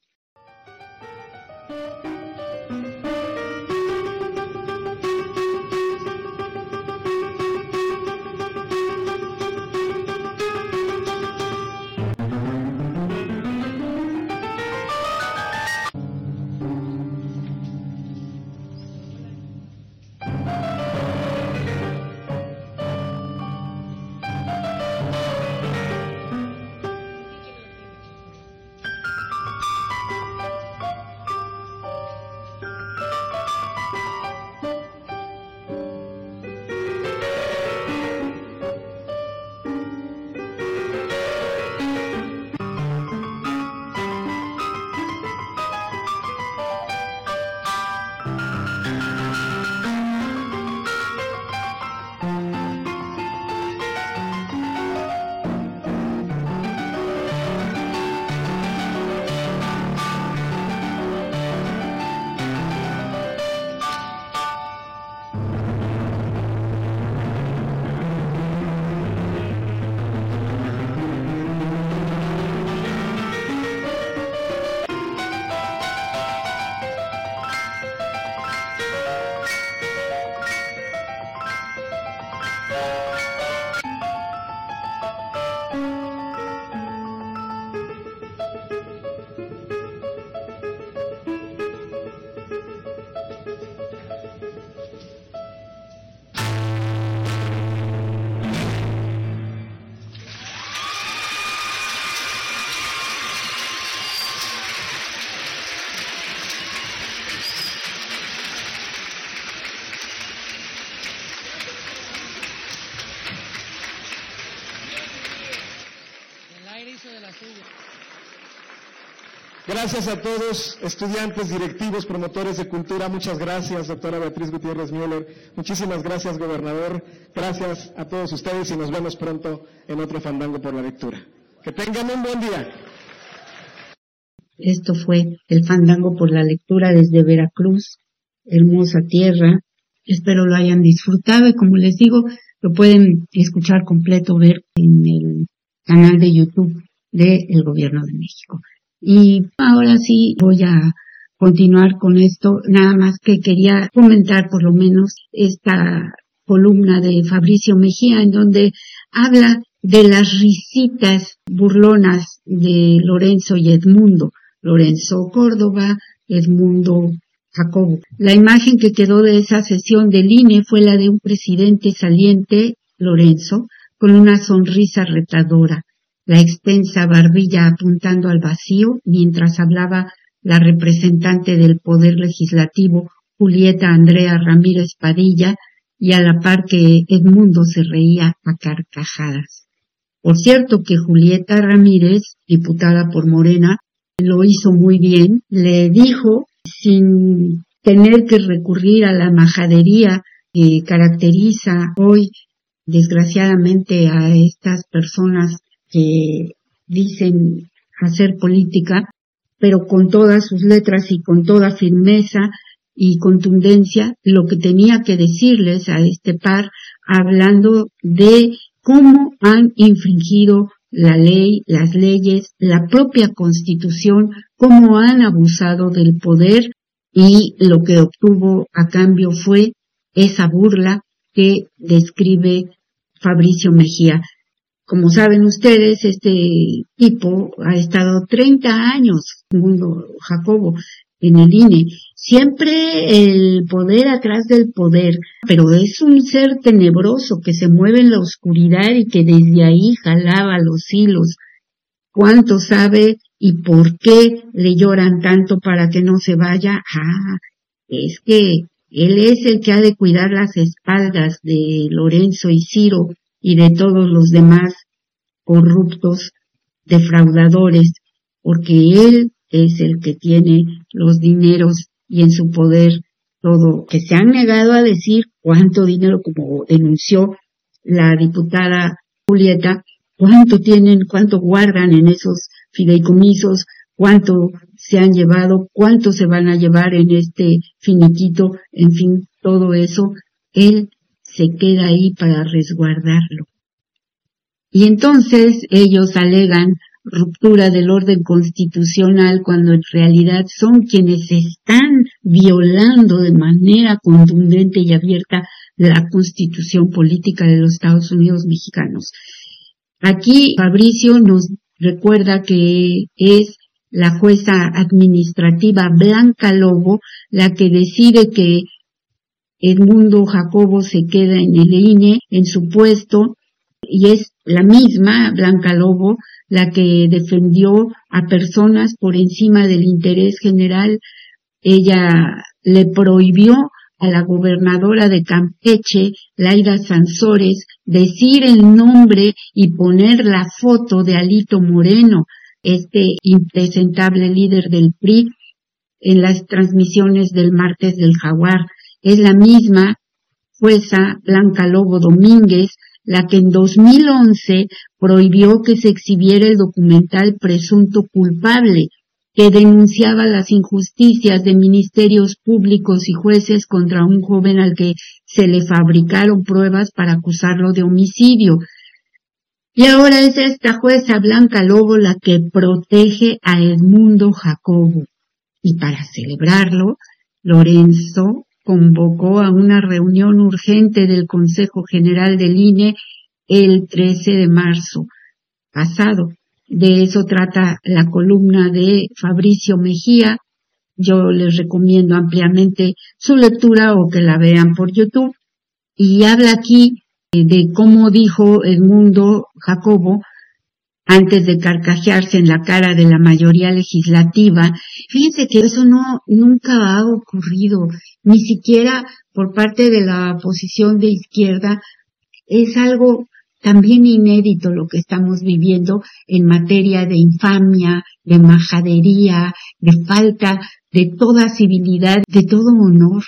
Gracias a todos, estudiantes, directivos, promotores de cultura. Muchas gracias, doctora Beatriz Gutiérrez Müller. Muchísimas gracias, gobernador. Gracias a todos ustedes y nos vemos pronto en otro fandango por la lectura. Que tengan un buen día. Esto fue el fandango por la lectura desde Veracruz, hermosa tierra. Espero lo hayan disfrutado y como les digo, lo pueden escuchar completo, ver en el canal de YouTube del Gobierno de México. Y ahora sí voy a continuar con esto, nada más que quería comentar por lo menos esta columna de Fabricio Mejía en donde habla de las risitas burlonas de Lorenzo y Edmundo. Lorenzo Córdoba, Edmundo Jacobo. La imagen que quedó de esa sesión del INE fue la de un presidente saliente, Lorenzo, con una sonrisa retadora, la extensa barbilla apuntando al vacío mientras hablaba la representante del Poder Legislativo, Julieta Andrea Ramírez Padilla, y a la par que Edmundo se reía a carcajadas. Por cierto que Julieta Ramírez, diputada por Morena, lo hizo muy bien, le dijo, sin tener que recurrir a la majadería que caracteriza hoy, desgraciadamente, a estas personas que dicen hacer política, pero con todas sus letras y con toda firmeza y contundencia, lo que tenía que decirles a este par, hablando de cómo han infringido la ley, las leyes, la propia constitución, cómo han abusado del poder y lo que obtuvo a cambio fue esa burla que describe Fabricio Mejía. Como saben ustedes, este tipo ha estado 30 años, mundo Jacobo, en el INE. Siempre el poder atrás del poder, pero es un ser tenebroso que se mueve en la oscuridad y que desde ahí jalaba los hilos. ¿Cuánto sabe y por qué le lloran tanto para que no se vaya? Ah, es que él es el que ha de cuidar las espaldas de Lorenzo y Ciro y de todos los demás corruptos, defraudadores, porque él es el que tiene los dineros y en su poder todo, que se han negado a decir cuánto dinero, como denunció la diputada Julieta, cuánto tienen, cuánto guardan en esos fideicomisos, cuánto se han llevado, cuánto se van a llevar en este finiquito, en fin, todo eso, él se queda ahí para resguardarlo. Y entonces ellos alegan ruptura del orden constitucional cuando en realidad son quienes están violando de manera contundente y abierta la constitución política de los Estados Unidos mexicanos. Aquí Fabricio nos recuerda que es la jueza administrativa Blanca Lobo la que decide que Edmundo Jacobo se queda en el INE en su puesto y es la misma Blanca Lobo la que defendió a personas por encima del interés general. Ella le prohibió a la gobernadora de Campeche, Laida Sansores, decir el nombre y poner la foto de Alito Moreno, este impresentable líder del PRI, en las transmisiones del martes del jaguar. Es la misma jueza Blanca Lobo Domínguez la que en 2011 prohibió que se exhibiera el documental Presunto Culpable, que denunciaba las injusticias de ministerios públicos y jueces contra un joven al que se le fabricaron pruebas para acusarlo de homicidio. Y ahora es esta jueza Blanca Lobo la que protege a Edmundo Jacobo. Y para celebrarlo, Lorenzo convocó a una reunión urgente del Consejo General del INE el 13 de marzo pasado. De eso trata la columna de Fabricio Mejía. Yo les recomiendo ampliamente su lectura o que la vean por YouTube. Y habla aquí de cómo dijo Edmundo Jacobo antes de carcajearse en la cara de la mayoría legislativa. Fíjense que eso no nunca ha ocurrido, ni siquiera por parte de la oposición de izquierda. Es algo también inédito lo que estamos viviendo en materia de infamia, de majadería, de falta de toda civilidad, de todo honor,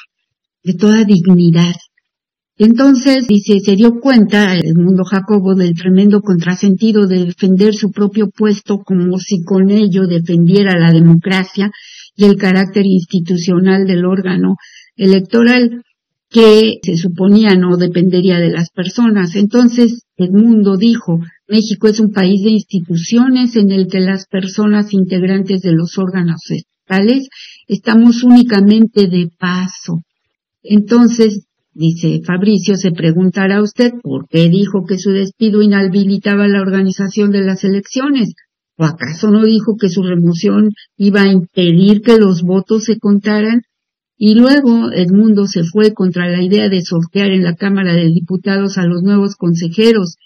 de toda dignidad. Entonces, dice, se dio cuenta el mundo Jacobo del tremendo contrasentido de defender su propio puesto como si con ello defendiera la democracia y el carácter institucional del órgano electoral que se suponía no dependería de las personas. Entonces, el mundo dijo, México es un país de instituciones en el que las personas integrantes de los órganos estatales estamos únicamente de paso. Entonces, dice Fabricio, se preguntará usted por qué dijo que su despido inhabilitaba la organización de las elecciones. ¿O acaso no dijo que su remoción iba a impedir que los votos se contaran? Y luego Edmundo se fue contra la idea de sortear en la Cámara de Diputados a los nuevos consejeros.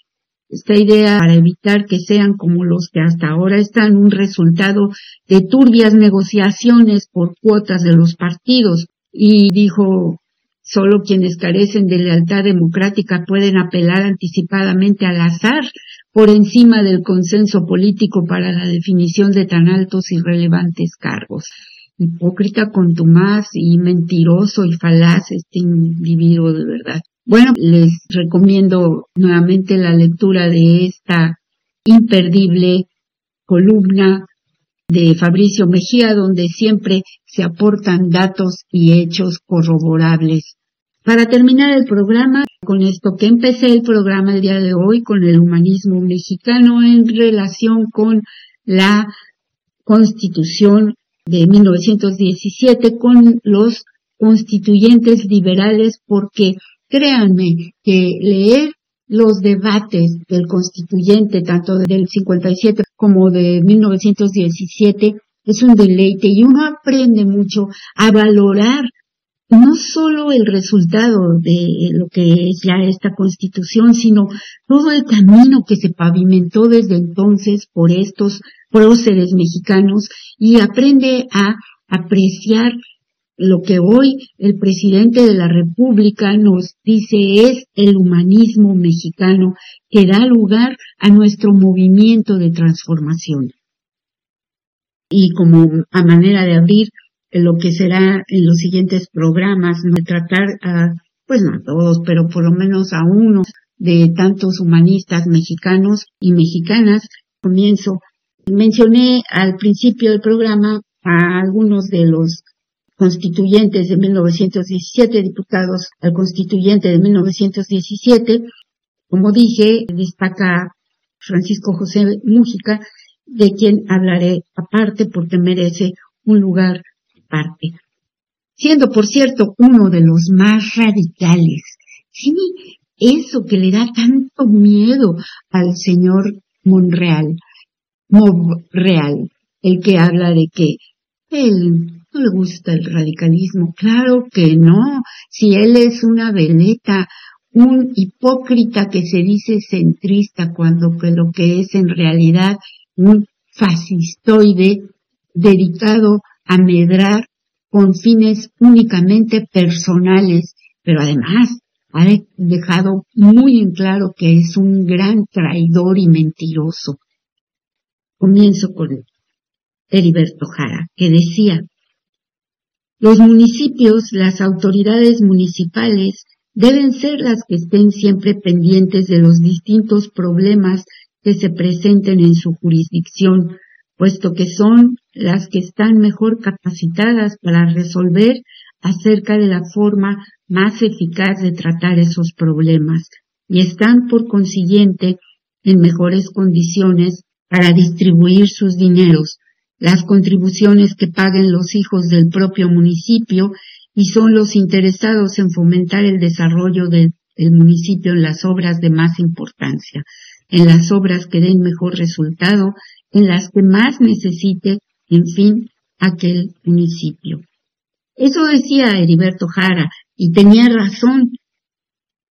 Esta idea para evitar que sean como los que hasta ahora están un resultado de turbias negociaciones por cuotas de los partidos. Y dijo, solo quienes carecen de lealtad democrática pueden apelar anticipadamente al azar por encima del consenso político para la definición de tan altos y relevantes cargos hipócrita, contumaz y mentiroso y falaz este individuo de verdad. Bueno, les recomiendo nuevamente la lectura de esta imperdible columna de Fabricio Mejía, donde siempre se aportan datos y hechos corroborables. Para terminar el programa, con esto que empecé el programa el día de hoy, con el humanismo mexicano en relación con la constitución de 1917 con los constituyentes liberales porque créanme que leer los debates del constituyente tanto del 57 como de 1917 es un deleite y uno aprende mucho a valorar no solo el resultado de lo que es ya esta constitución, sino todo el camino que se pavimentó desde entonces por estos próceres mexicanos y aprende a apreciar lo que hoy el presidente de la República nos dice es el humanismo mexicano que da lugar a nuestro movimiento de transformación. Y como a manera de abrir lo que será en los siguientes programas, no tratar a, pues no a todos, pero por lo menos a uno de tantos humanistas mexicanos y mexicanas, comienzo Mencioné al principio del programa a algunos de los constituyentes de 1917, diputados al constituyente de 1917. Como dije, destaca Francisco José Mújica, de quien hablaré aparte porque merece un lugar aparte. Siendo, por cierto, uno de los más radicales. Sí, eso que le da tanto miedo al señor Monreal real, el que habla de que él le gusta el radicalismo. Claro que no, si él es una veleta, un hipócrita que se dice centrista cuando que lo que es en realidad un fascistoide dedicado a medrar con fines únicamente personales, pero además ha dejado muy en claro que es un gran traidor y mentiroso. Comienzo con Heriberto Jara, que decía, los municipios, las autoridades municipales, deben ser las que estén siempre pendientes de los distintos problemas que se presenten en su jurisdicción, puesto que son las que están mejor capacitadas para resolver acerca de la forma más eficaz de tratar esos problemas y están por consiguiente en mejores condiciones para distribuir sus dineros, las contribuciones que paguen los hijos del propio municipio y son los interesados en fomentar el desarrollo del, municipio en las obras de más importancia, en las obras que den mejor resultado, en las que más necesite, en fin, aquel municipio. Eso decía Heriberto Jara y tenía razón.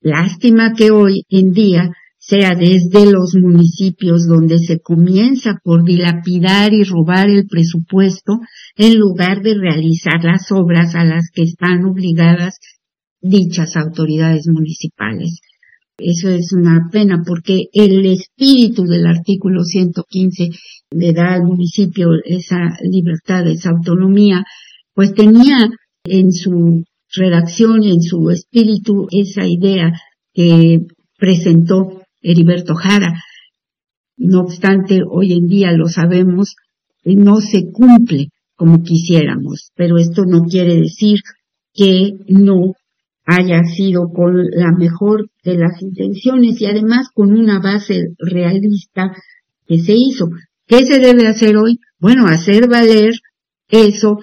Lástima que hoy en día sea desde los municipios donde se comienza por dilapidar y robar el presupuesto en lugar de realizar las obras a las que están obligadas dichas autoridades municipales. Eso es una pena porque el espíritu del artículo 115 le da al municipio esa libertad, esa autonomía, pues tenía en su redacción y en su espíritu esa idea que presentó Heriberto Jara. No obstante, hoy en día lo sabemos, no se cumple como quisiéramos, pero esto no quiere decir que no haya sido con la mejor de las intenciones y además con una base realista que se hizo. ¿Qué se debe hacer hoy? Bueno, hacer valer eso,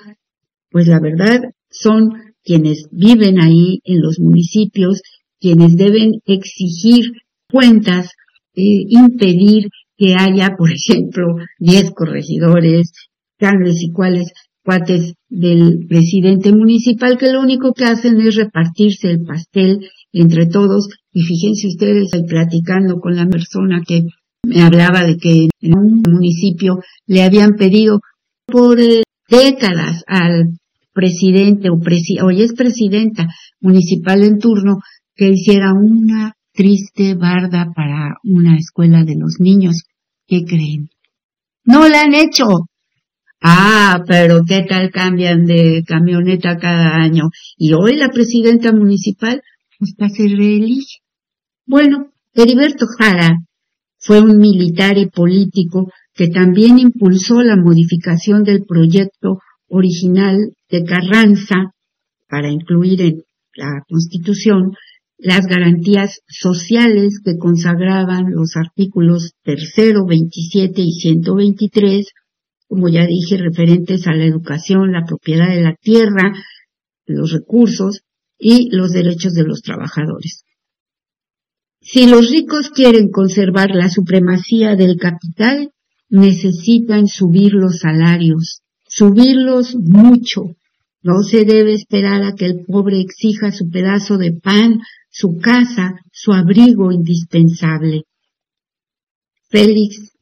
pues la verdad son quienes viven ahí en los municipios, quienes deben exigir cuentas, eh, impedir que haya, por ejemplo, 10 corregidores, tales y cuales cuates del presidente municipal que lo único que hacen es repartirse el pastel entre todos. Y fíjense ustedes platicando con la persona que me hablaba de que en un municipio le habían pedido por eh, décadas al presidente o presi hoy es presidenta municipal en turno que hiciera una triste barda para una escuela de los niños. ¿Qué creen? No la han hecho. Ah, pero qué tal cambian de camioneta cada año. Y hoy la presidenta municipal hasta se reelige. Bueno, Heriberto Jara fue un militar y político que también impulsó la modificación del proyecto original de Carranza para incluir en la Constitución las garantías sociales que consagraban los artículos tercero, 27 y 123 como ya dije, referentes a la educación, la propiedad de la tierra, los recursos y los derechos de los trabajadores. Si los ricos quieren conservar la supremacía del capital, necesitan subir los salarios, subirlos mucho. No se debe esperar a que el pobre exija su pedazo de pan, su casa, su abrigo indispensable. Félix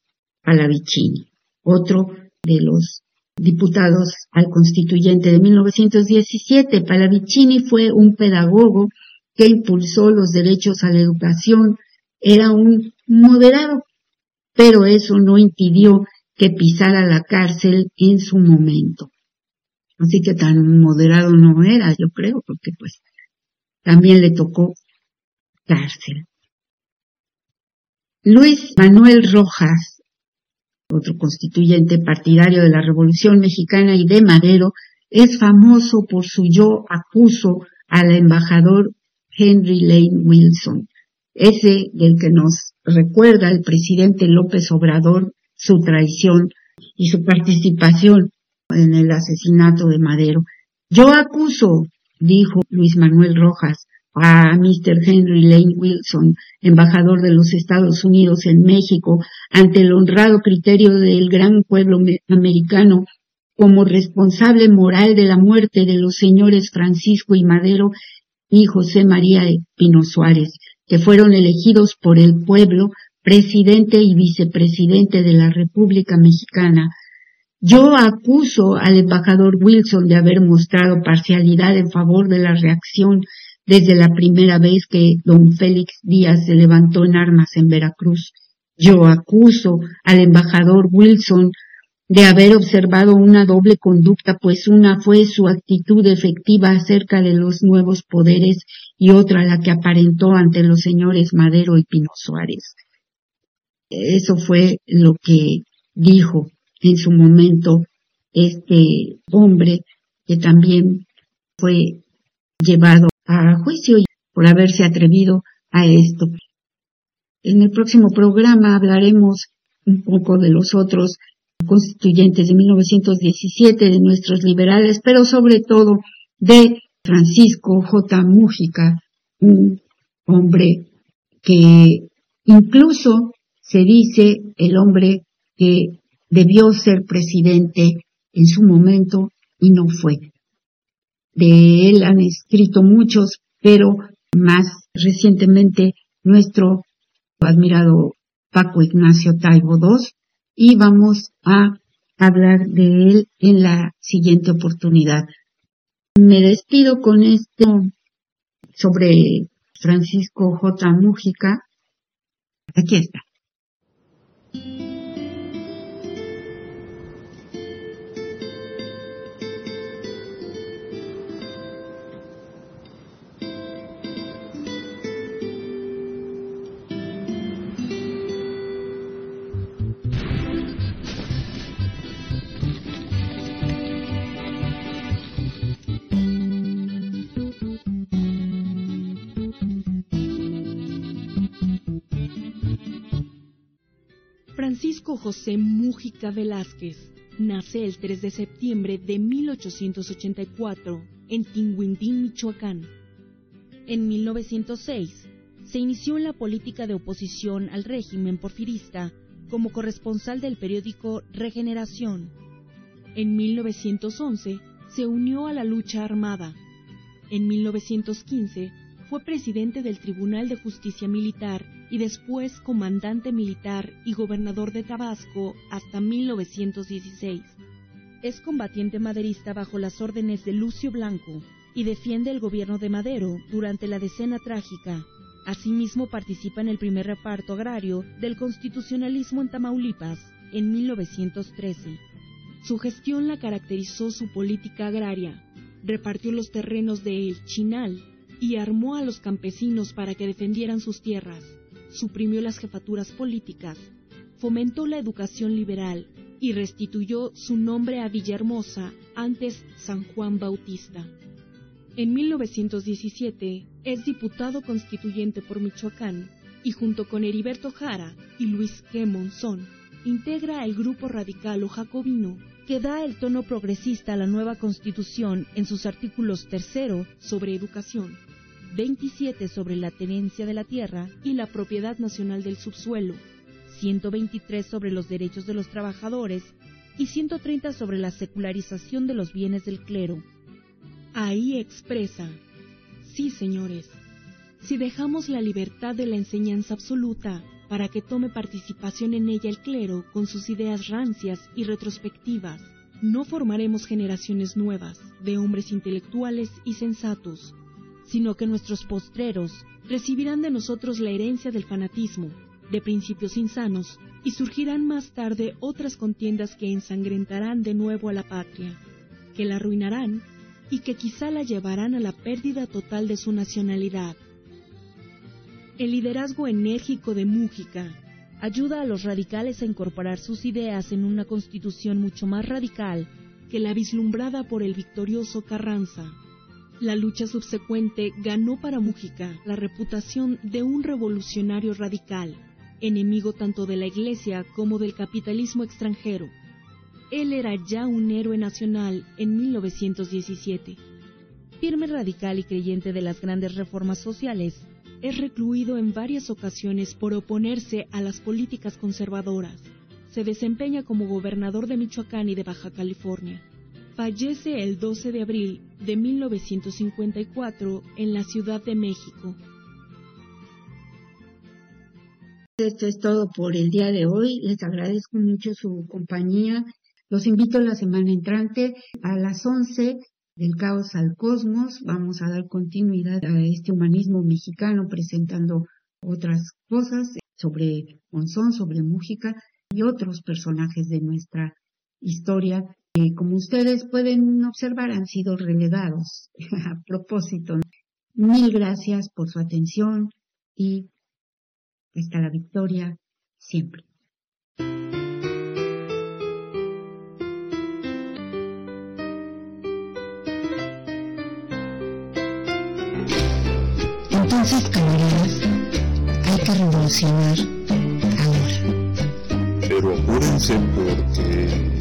Palavicini, otro de los diputados al constituyente de 1917. Palavicini fue un pedagogo que impulsó los derechos a la educación, era un moderado, pero eso no impidió que pisara la cárcel en su momento. Así que tan moderado no era, yo creo, porque pues también le tocó cárcel. Luis Manuel Rojas otro constituyente partidario de la Revolución Mexicana y de Madero, es famoso por su yo acuso al embajador Henry Lane Wilson, ese del que nos recuerda el presidente López Obrador su traición y su participación en el asesinato de Madero. Yo acuso, dijo Luis Manuel Rojas, a Mr. Henry Lane Wilson, embajador de los Estados Unidos en México, ante el honrado criterio del gran pueblo americano como responsable moral de la muerte de los señores Francisco y Madero y José María Pino Suárez, que fueron elegidos por el pueblo presidente y vicepresidente de la República Mexicana. Yo acuso al embajador Wilson de haber mostrado parcialidad en favor de la reacción desde la primera vez que don Félix Díaz se levantó en armas en Veracruz. Yo acuso al embajador Wilson de haber observado una doble conducta, pues una fue su actitud efectiva acerca de los nuevos poderes y otra la que aparentó ante los señores Madero y Pino Suárez. Eso fue lo que dijo en su momento este hombre que también fue llevado a juicio por haberse atrevido a esto. En el próximo programa hablaremos un poco de los otros constituyentes de 1917, de nuestros liberales, pero sobre todo de Francisco J. Mújica, un hombre que incluso se dice el hombre que debió ser presidente en su momento y no fue. De él han escrito muchos, pero más recientemente nuestro admirado Paco Ignacio Taibo II y vamos a hablar de él en la siguiente oportunidad. Me despido con esto sobre Francisco J. Mújica. Aquí está. José Mújica Velázquez nace el 3 de septiembre de 1884 en Tinguindín, Michoacán. En 1906 se inició en la política de oposición al régimen porfirista como corresponsal del periódico Regeneración. En 1911 se unió a la lucha armada. En 1915 fue presidente del Tribunal de Justicia Militar y después comandante militar y gobernador de Tabasco hasta 1916. Es combatiente maderista bajo las órdenes de Lucio Blanco y defiende el gobierno de Madero durante la decena trágica. Asimismo participa en el primer reparto agrario del constitucionalismo en Tamaulipas en 1913. Su gestión la caracterizó su política agraria. Repartió los terrenos de El Chinal y armó a los campesinos para que defendieran sus tierras suprimió las jefaturas políticas, fomentó la educación liberal y restituyó su nombre a Villahermosa, antes San Juan Bautista. En 1917 es diputado constituyente por Michoacán y junto con Heriberto Jara y Luis G. Monzón integra el grupo radical o jacobino que da el tono progresista a la nueva constitución en sus artículos tercero sobre educación, 27 sobre la tenencia de la tierra y la propiedad nacional del subsuelo, 123 sobre los derechos de los trabajadores y 130 sobre la secularización de los bienes del clero. Ahí expresa, sí señores, si dejamos la libertad de la enseñanza absoluta para que tome participación en ella el clero con sus ideas rancias y retrospectivas, no formaremos generaciones nuevas de hombres intelectuales y sensatos, sino que nuestros postreros recibirán de nosotros la herencia del fanatismo, de principios insanos, y surgirán más tarde otras contiendas que ensangrentarán de nuevo a la patria, que la arruinarán y que quizá la llevarán a la pérdida total de su nacionalidad. El liderazgo enérgico de Mújica ayuda a los radicales a incorporar sus ideas en una constitución mucho más radical que la vislumbrada por el victorioso Carranza. La lucha subsecuente ganó para Mújica la reputación de un revolucionario radical, enemigo tanto de la Iglesia como del capitalismo extranjero. Él era ya un héroe nacional en 1917. Firme radical y creyente de las grandes reformas sociales, es recluido en varias ocasiones por oponerse a las políticas conservadoras. Se desempeña como gobernador de Michoacán y de Baja California. Fallece el 12 de abril de 1954 en la Ciudad de México. Esto es todo por el día de hoy. Les agradezco mucho su compañía. Los invito la semana entrante a las 11 del caos al cosmos. Vamos a dar continuidad a este humanismo mexicano presentando otras cosas sobre Monzón, sobre Mújica y otros personajes de nuestra historia que, como ustedes pueden observar, han sido relegados [LAUGHS] a propósito. Mil gracias por su atención y hasta la victoria siempre. Entonces, camaradas, hay que revolucionar ahora. Pero apúrense porque